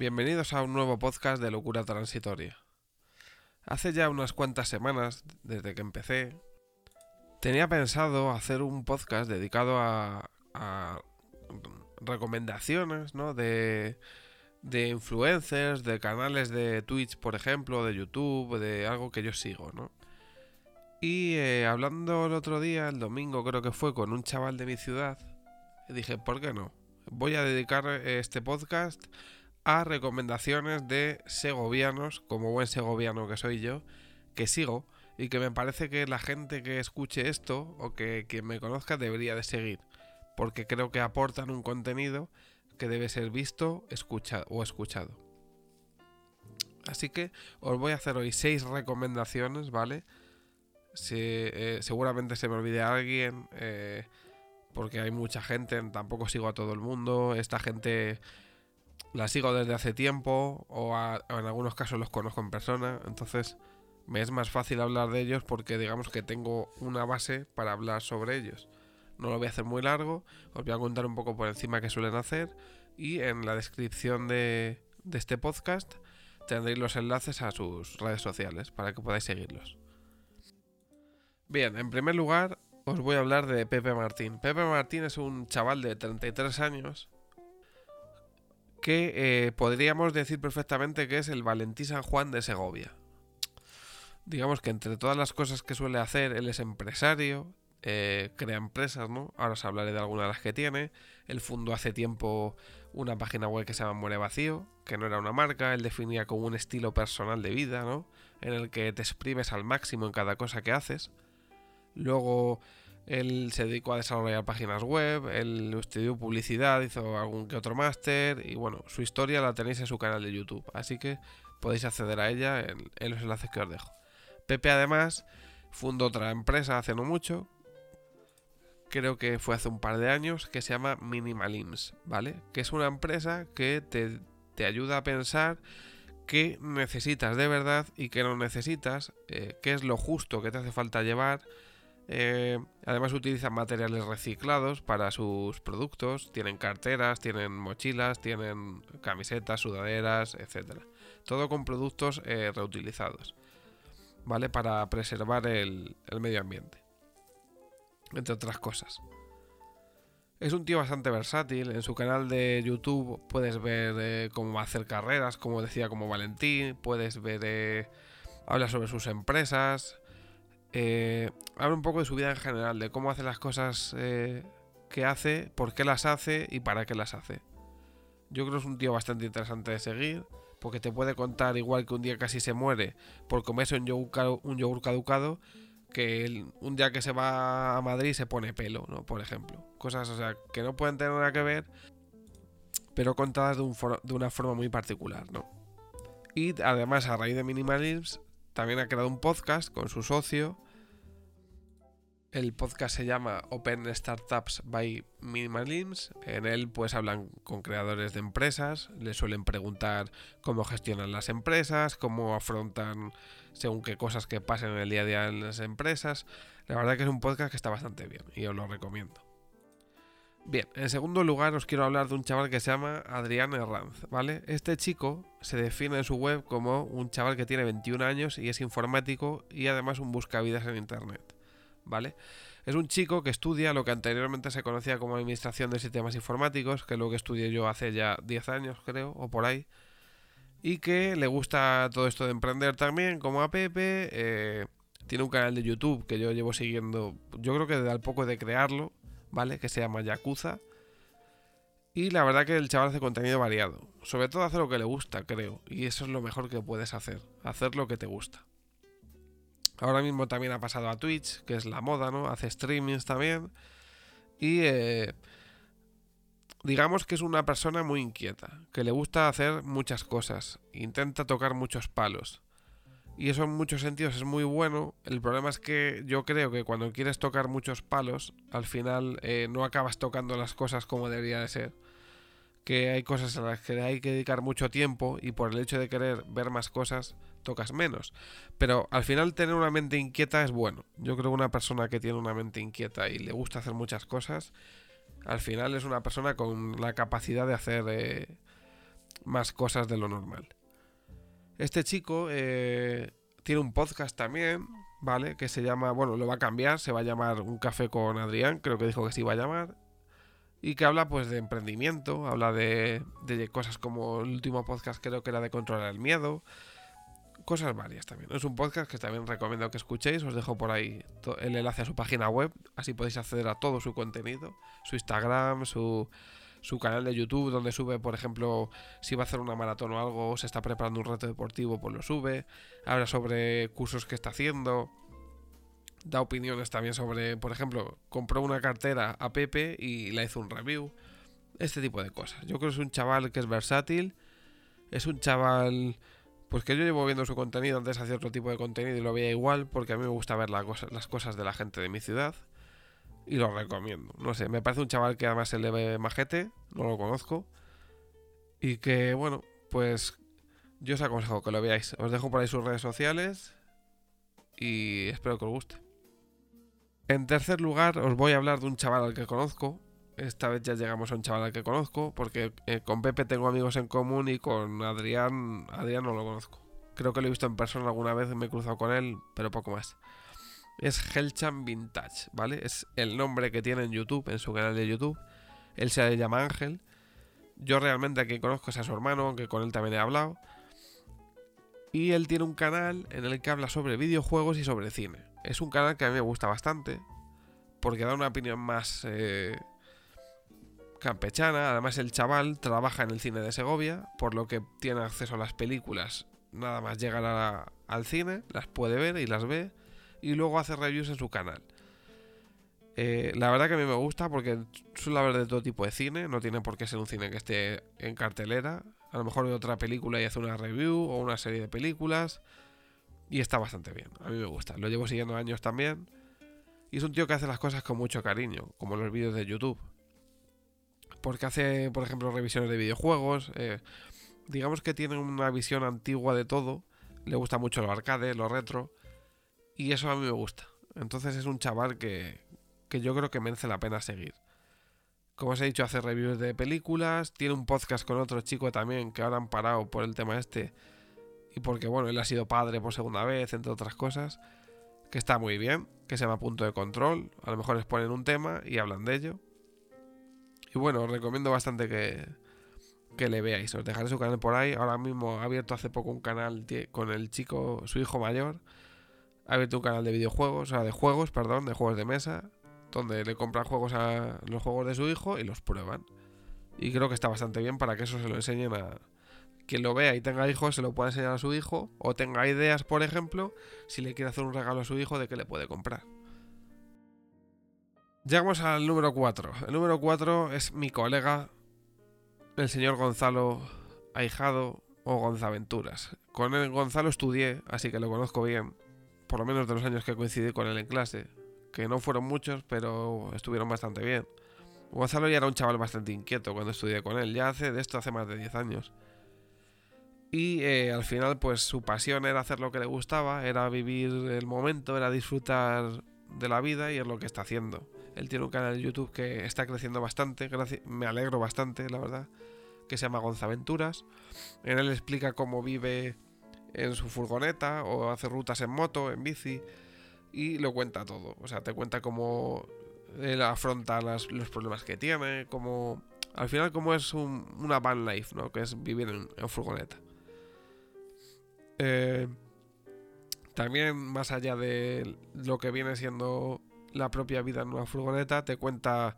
Bienvenidos a un nuevo podcast de Locura Transitoria. Hace ya unas cuantas semanas, desde que empecé, tenía pensado hacer un podcast dedicado a, recomendaciones, ¿no? De, de influencers, de canales de Twitch, por ejemplo, de YouTube, de algo que yo sigo, ¿no? Y eh, hablando el otro día, el domingo creo que fue, con un chaval de mi ciudad, dije, ¿por qué no? Voy a dedicar este podcast recomendaciones de segovianos, como buen segoviano que soy yo, que sigo y que me parece que la gente que escuche esto o que quien me conozca debería de seguir, porque creo que aportan un contenido que debe ser visto o escuchado. Así que os voy a hacer hoy seis recomendaciones, ¿vale? Eh, seguramente se me olvide alguien, eh, porque hay mucha gente, tampoco sigo a todo el mundo, esta gente la sigo desde hace tiempo o, en algunos casos los conozco en persona, entonces me es más fácil hablar de ellos porque digamos que tengo una base para hablar sobre ellos. No lo voy a hacer muy largo, os voy a contar un poco por encima qué suelen hacer y en la descripción de, de este podcast tendréis los enlaces a sus redes sociales para que podáis seguirlos. Bien, en primer lugar os voy a hablar de Pepe Martín. Pepe Martín es un chaval de 33 años que eh, podríamos decir perfectamente que es el Valentí San Juan de Segovia. Digamos que entre todas las cosas que suele hacer, él es empresario, eh, crea empresas, ¿no? Ahora os hablaré de algunas de las que tiene. Él fundó hace tiempo una página web que se llama Muere Vacío, que no era una marca, él definía como un estilo personal de vida, ¿no? En el que te exprimes al máximo en cada cosa que haces. Luego él se dedicó a desarrollar páginas web, él estudió publicidad, hizo algún que otro máster y bueno, su historia la tenéis en su canal de YouTube, así que podéis acceder a ella en, los enlaces que os dejo. Pepe además fundó otra empresa hace no mucho, creo que fue hace un par de años, que se llama Minimalims, ¿vale? Que es una empresa que te, ayuda a pensar qué necesitas de verdad y qué no necesitas, eh, qué es lo justo que te hace falta llevar, eh, además utilizan materiales reciclados para sus productos, tienen carteras, tienen mochilas, tienen camisetas, sudaderas, etc. Todo con productos eh, reutilizados, ¿vale? Para preservar el, medio ambiente, entre otras cosas. Es un tío bastante versátil. En su canal de YouTube puedes ver eh, cómo hacer carreras, como decía, Valentín. Puedes ver. habla sobre sus empresas. Eh, habla un poco de su vida en general, de cómo hace las cosas eh, que hace, por qué las hace y para qué las hace. Yo creo que es un tío bastante interesante de seguir, porque te puede contar igual que un día casi se muere por comerse un yogur, un caducado, que un día que se va a Madrid se pone pelo, ¿no? Por ejemplo. Cosas, o sea, que no pueden tener nada que ver, pero contadas de, de una forma muy particular, ¿no? Y además, a raíz de Minimalism, también ha creado un podcast con su socio. El podcast se llama Open Startups by Minimalims. En él pues hablan con creadores de empresas, les suelen preguntar cómo gestionan las empresas, cómo afrontan según qué cosas que pasen en el día a día en las empresas. La verdad que es un podcast que está bastante bien y os lo recomiendo. Bien, en segundo lugar os quiero hablar de un chaval que se llama Adrián Herranz, ¿vale? Este chico se define en su web como un chaval que tiene 21 años y es informático y además un buscavidas en internet, ¿vale? Es un chico que estudia lo que anteriormente se conocía como Administración de Sistemas Informáticos, que es lo que estudié yo hace ya 10 años, creo, o por ahí, y que le gusta todo esto de emprender también, como a Pepe. Eh, tiene un canal de YouTube que yo llevo siguiendo, yo creo que desde al poco de crearlo, ¿vale? Que se llama Yakuza. Y la verdad que el chaval hace contenido variado. Sobre todo hace lo que le gusta, creo. Y eso es lo mejor que puedes hacer. Hacer lo que te gusta. Ahora mismo también ha pasado a Twitch, que es la moda, ¿no? Hace streamings también. Y eh, digamos que es una persona muy inquieta, que le gusta hacer muchas cosas. Intenta tocar muchos palos. Y eso en muchos sentidos es muy bueno. El problema es que yo creo que cuando quieres tocar muchos palos, al final eh, no acabas tocando las cosas como debería de ser. Que hay cosas a las que hay que dedicar mucho tiempo y por el hecho de querer ver más cosas, tocas menos. Pero al final tener una mente inquieta es bueno. Yo creo que una persona que tiene una mente inquieta y le gusta hacer muchas cosas, al final es una persona con la capacidad de hacer... Eh, más cosas de lo normal. Este chico eh, tiene un podcast también, ¿vale? Que se llama, bueno, lo va a cambiar, se va a llamar Un café con Adrián, creo que dijo que se iba a llamar. Y que habla pues de emprendimiento, habla de, de cosas como el último podcast creo que era de controlar el miedo, cosas varias también. Es un podcast que también recomiendo que escuchéis, os dejo por ahí el enlace a su página web, así podéis acceder a todo su contenido, su Instagram, su, su canal de YouTube donde sube, por ejemplo, si va a hacer una maratón o algo, o se está preparando un reto deportivo, pues lo sube. Habla sobre cursos que está haciendo. Da opiniones también sobre, por ejemplo, compró una cartera a Pepe y la hizo un review. Este tipo de cosas. Yo creo que es un chaval que es versátil. Es un chaval, pues que yo llevo viendo su contenido. Antes hacía otro tipo de contenido y lo veía igual porque a mí me gusta ver las cosas de la gente de mi ciudad y lo recomiendo. No sé, me parece un chaval que además se le ve majete, no lo conozco. Y que, bueno, pues yo os aconsejo que lo veáis. Os dejo por ahí sus redes sociales y espero que os guste. En tercer lugar, os voy a hablar de un chaval al que conozco. Esta vez ya llegamos a un chaval al que conozco, porque eh, con Pepe tengo amigos en común y con Adrián, Adrián no lo conozco. Creo que lo he visto en persona alguna vez, me he cruzado con él, pero poco más es Helchan Vintage, ¿vale? Es el nombre que tiene en YouTube, en su canal de YouTube. Él se llama Ángel. Yo realmente a quien conozco es a su hermano, aunque con él también he hablado. Y él tiene un canal en el que habla sobre videojuegos y sobre cine. Es un canal que a mí me gusta bastante, porque da una opinión más eh, campechana. Además, el chaval trabaja en el cine de Segovia, por lo que tiene acceso a las películas. Nada más llegar al cine, las puede ver y las ve y luego hace reviews en su canal. Eh, la verdad que a mí me gusta porque suele haber de todo tipo de cine, no tiene por qué ser un cine que esté en cartelera. A lo mejor ve otra película y hace una review o una serie de películas. Y está bastante bien, a mí me gusta. Lo llevo siguiendo años también. Y es un tío que hace las cosas con mucho cariño, como los vídeos de YouTube. Porque hace, por ejemplo, revisiones de videojuegos. Eh, digamos que tiene una visión antigua de todo. Le gusta mucho lo arcade, lo retro. Y eso a mí me gusta. Entonces es un chaval que, que yo creo que merece la pena seguir. Como os he dicho, hace reviews de películas. Tiene un podcast con otro chico también que ahora han parado por el tema este. Y porque, bueno, él ha sido padre por segunda vez, entre otras cosas. Que está muy bien. Que se llama Punto de Control. A lo mejor les ponen un tema y hablan de ello. Y bueno, os recomiendo bastante que, que le veáis. Os dejaré su canal por ahí. Ahora mismo ha abierto hace poco un canal con el chico, su hijo mayor abierto un canal de videojuegos, o sea, de juegos, perdón, de juegos de mesa, donde le compran juegos a los juegos de su hijo y los prueban. Y creo que está bastante bien para que eso se lo enseñen a quien lo vea y tenga hijos, se lo pueda enseñar a su hijo, o tenga ideas, por ejemplo, si le quiere hacer un regalo a su hijo de que le puede comprar. Llegamos al número 4. El número 4 es mi colega, el señor Gonzalo Ahijado o Gonzaventuras. Con el Gonzalo estudié, así que lo conozco bien por lo menos de los años que coincidí con él en clase, que no fueron muchos, pero estuvieron bastante bien. Gonzalo ya era un chaval bastante inquieto cuando estudié con él, ya hace de esto hace más de 10 años. Y eh, al final, pues su pasión era hacer lo que le gustaba, era vivir el momento, era disfrutar de la vida y es lo que está haciendo. Él tiene un canal de YouTube que está creciendo bastante, me alegro bastante, la verdad, que se llama Gonzaventuras. En él explica cómo vive en su furgoneta o hace rutas en moto, en bici y lo cuenta todo. O sea, te cuenta cómo él afronta los problemas que tiene, como al final cómo es una van life, ¿no? Que es vivir en, furgoneta. Eh, también más allá de lo que viene siendo la propia vida en una furgoneta, te cuenta,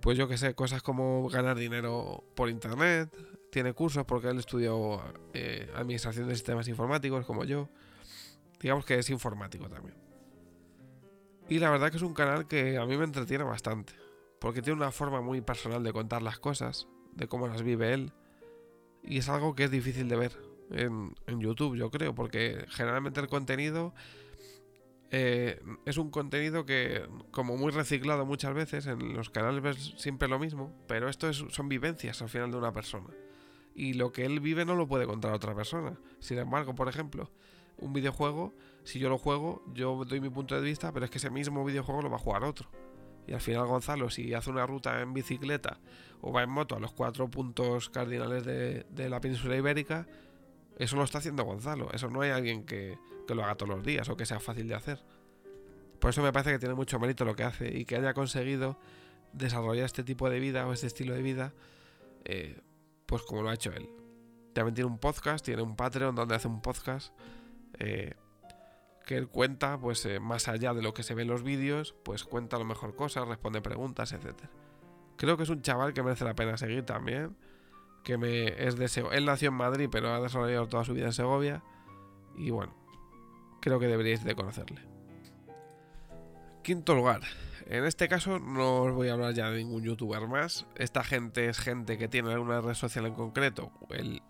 pues yo que sé, cosas como ganar dinero por internet, tiene cursos porque él estudió eh, administración de sistemas informáticos como yo. Digamos que es informático también. Y la verdad que es un canal que a mí me entretiene bastante. Porque tiene una forma muy personal de contar las cosas, de cómo las vive él. Y es algo que es difícil de ver en, YouTube, yo creo, porque generalmente el contenido eh, es un contenido que, como muy reciclado muchas veces, en los canales ves siempre lo mismo, pero esto es, son vivencias al final de una persona y lo que él vive no lo puede contar a otra persona. Sin embargo, por ejemplo, un videojuego, si yo lo juego, yo doy mi punto de vista, pero es que ese mismo videojuego lo va a jugar otro. Y al final Gonzalo, si hace una ruta en bicicleta o va en moto a los cuatro puntos cardinales de, la península ibérica, eso lo está haciendo Gonzalo. Eso no hay alguien que, que, lo haga todos los días o que sea fácil de hacer. Por eso me parece que tiene mucho mérito lo que hace y que haya conseguido desarrollar este tipo de vida o este estilo de vida, eh, pues como lo ha hecho él. También tiene un podcast, tiene un Patreon donde hace un podcast eh, que él cuenta, pues eh, más allá de lo que se ve en los vídeos, pues cuenta lo mejor cosas, responde preguntas, etc. Creo que es un chaval que merece la pena seguir también. Que me es de Él nació en Madrid, pero ha desarrollado toda su vida en Segovia. Y bueno, creo que deberíais de conocerle. Quinto lugar, en este caso no os voy a hablar ya de ningún youtuber más. Esta gente es gente que tiene alguna red social en concreto.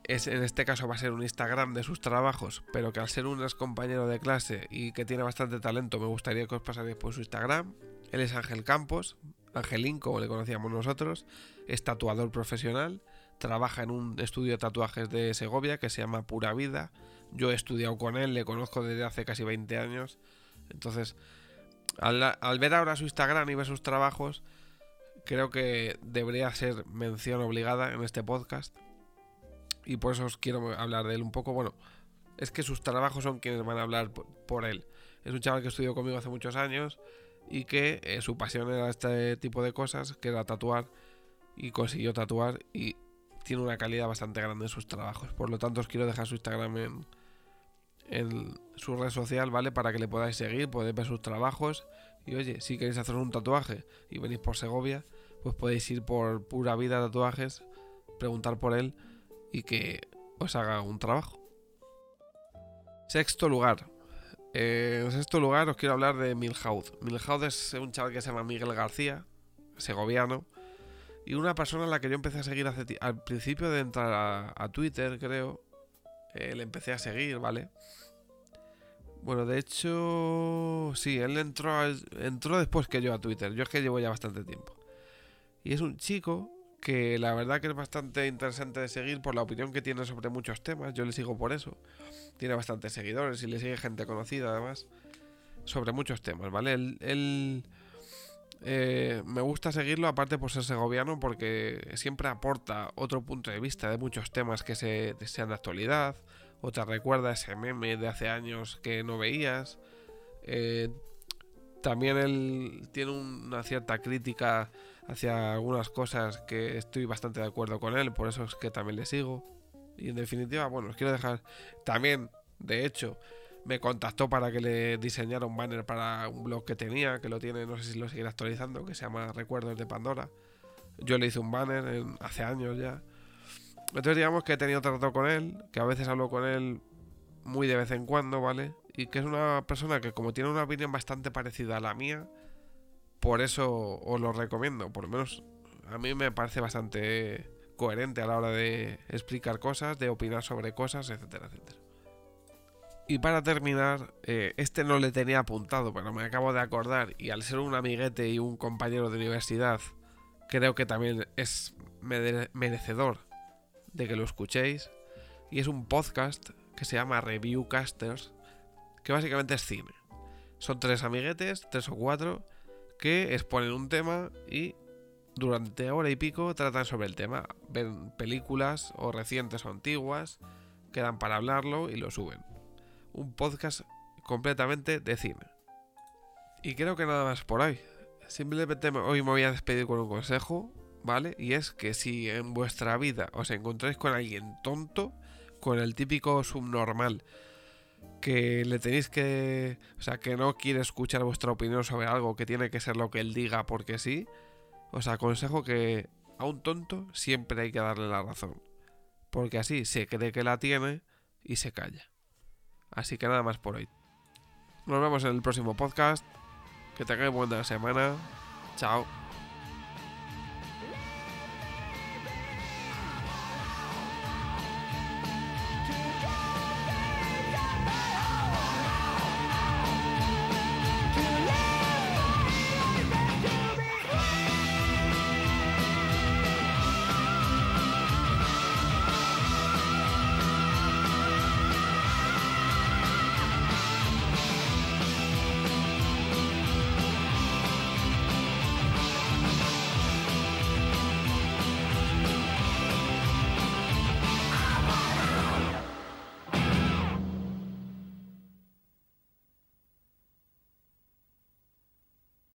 es, en este caso va a ser un Instagram de sus trabajos, pero que al ser un ex compañero de clase y que tiene bastante talento, me gustaría que os pasarais por su Instagram. Él es Ángel Campos, Angelín, como le conocíamos nosotros. Es tatuador profesional. Trabaja en un estudio de tatuajes de Segovia que se llama Pura Vida. Yo he estudiado con él, le conozco desde hace casi 20 años. Entonces, al, ver ahora su Instagram y ver sus trabajos, creo que debería ser mención obligada en este podcast. Y por eso os quiero hablar de él un poco. Bueno, es que sus trabajos son quienes van a hablar por él. Es un chaval que estudió conmigo hace muchos años y que eh, su pasión era este tipo de cosas, que era tatuar y consiguió tatuar y tiene una calidad bastante grande en sus trabajos. Por lo tanto, os quiero dejar su Instagram en, en su red social, ¿vale? Para que le podáis seguir, podéis ver sus trabajos. Y oye, si queréis hacer un tatuaje y venís por Segovia, pues podéis ir por Pura Vida Tatuajes, preguntar por él y que os haga un trabajo. Sexto lugar. Eh, en sexto lugar os quiero hablar de Milhaud. Milhaud es un chaval que se llama Miguel García, segoviano, y una persona a la que yo empecé a seguir al principio de entrar a Twitter, creo, le empecé a seguir, ¿vale? Bueno, de hecho, sí, él entró, entró después que yo a Twitter. Yo es que llevo ya bastante tiempo. Y es un chico que la verdad que es bastante interesante de seguir por la opinión que tiene sobre muchos temas. Yo le sigo por eso. Tiene bastantes seguidores y le sigue gente conocida además sobre muchos temas, ¿vale? Él, eh, me gusta seguirlo aparte por ser segoviano porque siempre aporta otro punto de vista de muchos temas que se, sean de actualidad o te recuerda ese meme de hace años que no veías. Eh, también él tiene una cierta crítica hacia algunas cosas que estoy bastante de acuerdo con él, por eso es que también le sigo. Y en definitiva, bueno, os quiero dejar también, de hecho, me contactó para que le diseñara un banner para un blog que tenía, que lo tiene, no sé si lo seguirá actualizando, que se llama Recuerdos de Pandora. Yo le hice un banner hace años ya. Entonces digamos que he tenido trato con él, que a veces hablo con él muy de vez en cuando, ¿vale? Y que es una persona que como tiene una opinión bastante parecida a la mía, por eso os lo recomiendo. Por lo menos a mí me parece bastante coherente a la hora de explicar cosas, de opinar sobre cosas, etcétera, etcétera. Y para terminar, eh, este no le tenía apuntado, pero me acabo de acordar y al ser un amiguete y un compañero de universidad, creo que también es merecedor de que lo escuchéis. Y es un podcast que se llama Reviewcasters, que básicamente es cine. Son tres amiguetes, tres o cuatro, que exponen un tema y durante hora y pico tratan sobre el tema. Ven películas o recientes o antiguas, quedan para hablarlo y lo suben un podcast completamente de cine. Y creo que nada más por ahí. Simplemente hoy me voy a despedir con un consejo, ¿vale? Y es que si en vuestra vida os encontráis con alguien tonto, con el típico subnormal, que le tenéis que... O sea, que no quiere escuchar vuestra opinión sobre algo, que tiene que ser lo que él diga porque sí, os aconsejo que a un tonto siempre hay que darle la razón. Porque así se cree que la tiene y se calla. Así que nada más por hoy. Nos vemos en el próximo podcast. Que tengáis buena semana. Chao.